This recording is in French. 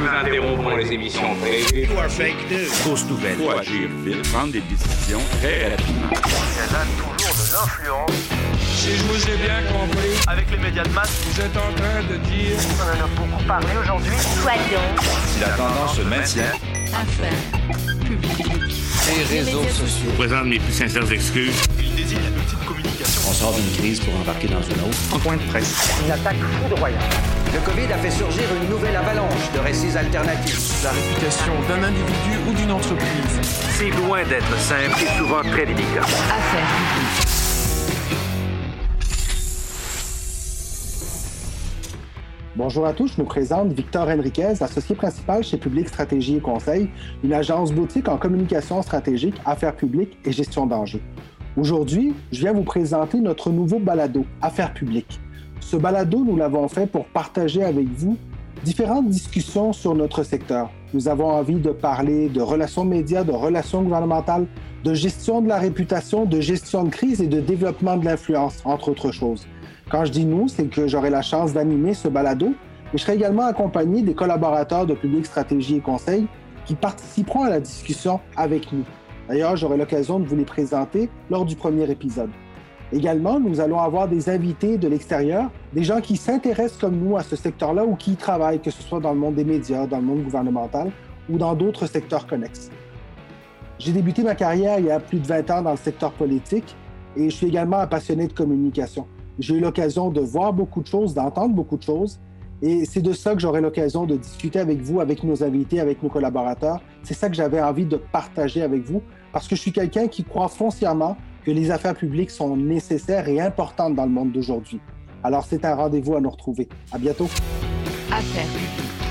nous interrompons les émissions prévues. Fausses nouvelles. Faut agir vite, prendre des décisions très rapidement. Il y a toujours de l'influence. Si je vous ai bien compris, avec les médias de masse, vous êtes en train de dire... On en a beaucoup parlé aujourd'hui. Soyons. Si la tendance se maintient. Affaires publiques. Les réseaux sociaux. Je présente mes plus sincères excuses. Il désigne l'outil de communication. On sort d'une crise pour embarquer dans une autre. En point de presse. Une attaque foudroyante. Le Covid a fait surgir une nouvelle avalanche de récits alternatifs. La réputation d'un individu ou d'une entreprise. C'est loin d'être simple et souvent très délicat. Affaires publiques. Bonjour à tous, je nous présente Victor Henriquez, associé principal chez Public Stratégie et Conseil, une agence boutique en communication stratégique, affaires publiques et gestion d'enjeux. Aujourd'hui, je viens vous présenter notre nouveau balado, Affaires publiques. Ce balado, nous l'avons fait pour partager avec vous différentes discussions sur notre secteur. Nous avons envie de parler de relations médias, de relations gouvernementales, de gestion de la réputation, de gestion de crise et de développement de l'influence, entre autres choses. Quand je dis nous, c'est que j'aurai la chance d'animer ce balado, mais je serai également accompagné des collaborateurs de Public Stratégie et Conseil qui participeront à la discussion avec nous. D'ailleurs, j'aurai l'occasion de vous les présenter lors du premier épisode. Également, nous allons avoir des invités de l'extérieur, des gens qui s'intéressent comme nous à ce secteur-là ou qui y travaillent, que ce soit dans le monde des médias, dans le monde gouvernemental ou dans d'autres secteurs connexes. J'ai débuté ma carrière il y a plus de 20 ans dans le secteur politique et je suis également un passionné de communication. J'ai eu l'occasion de voir beaucoup de choses, d'entendre beaucoup de choses. Et c'est de ça que j'aurai l'occasion de discuter avec vous, avec nos invités, avec nos collaborateurs. C'est ça que j'avais envie de partager avec vous, parce que je suis quelqu'un qui croit foncièrement que les affaires publiques sont nécessaires et importantes dans le monde d'aujourd'hui. Alors c'est un rendez-vous à nous retrouver. À bientôt. Affaires publiques.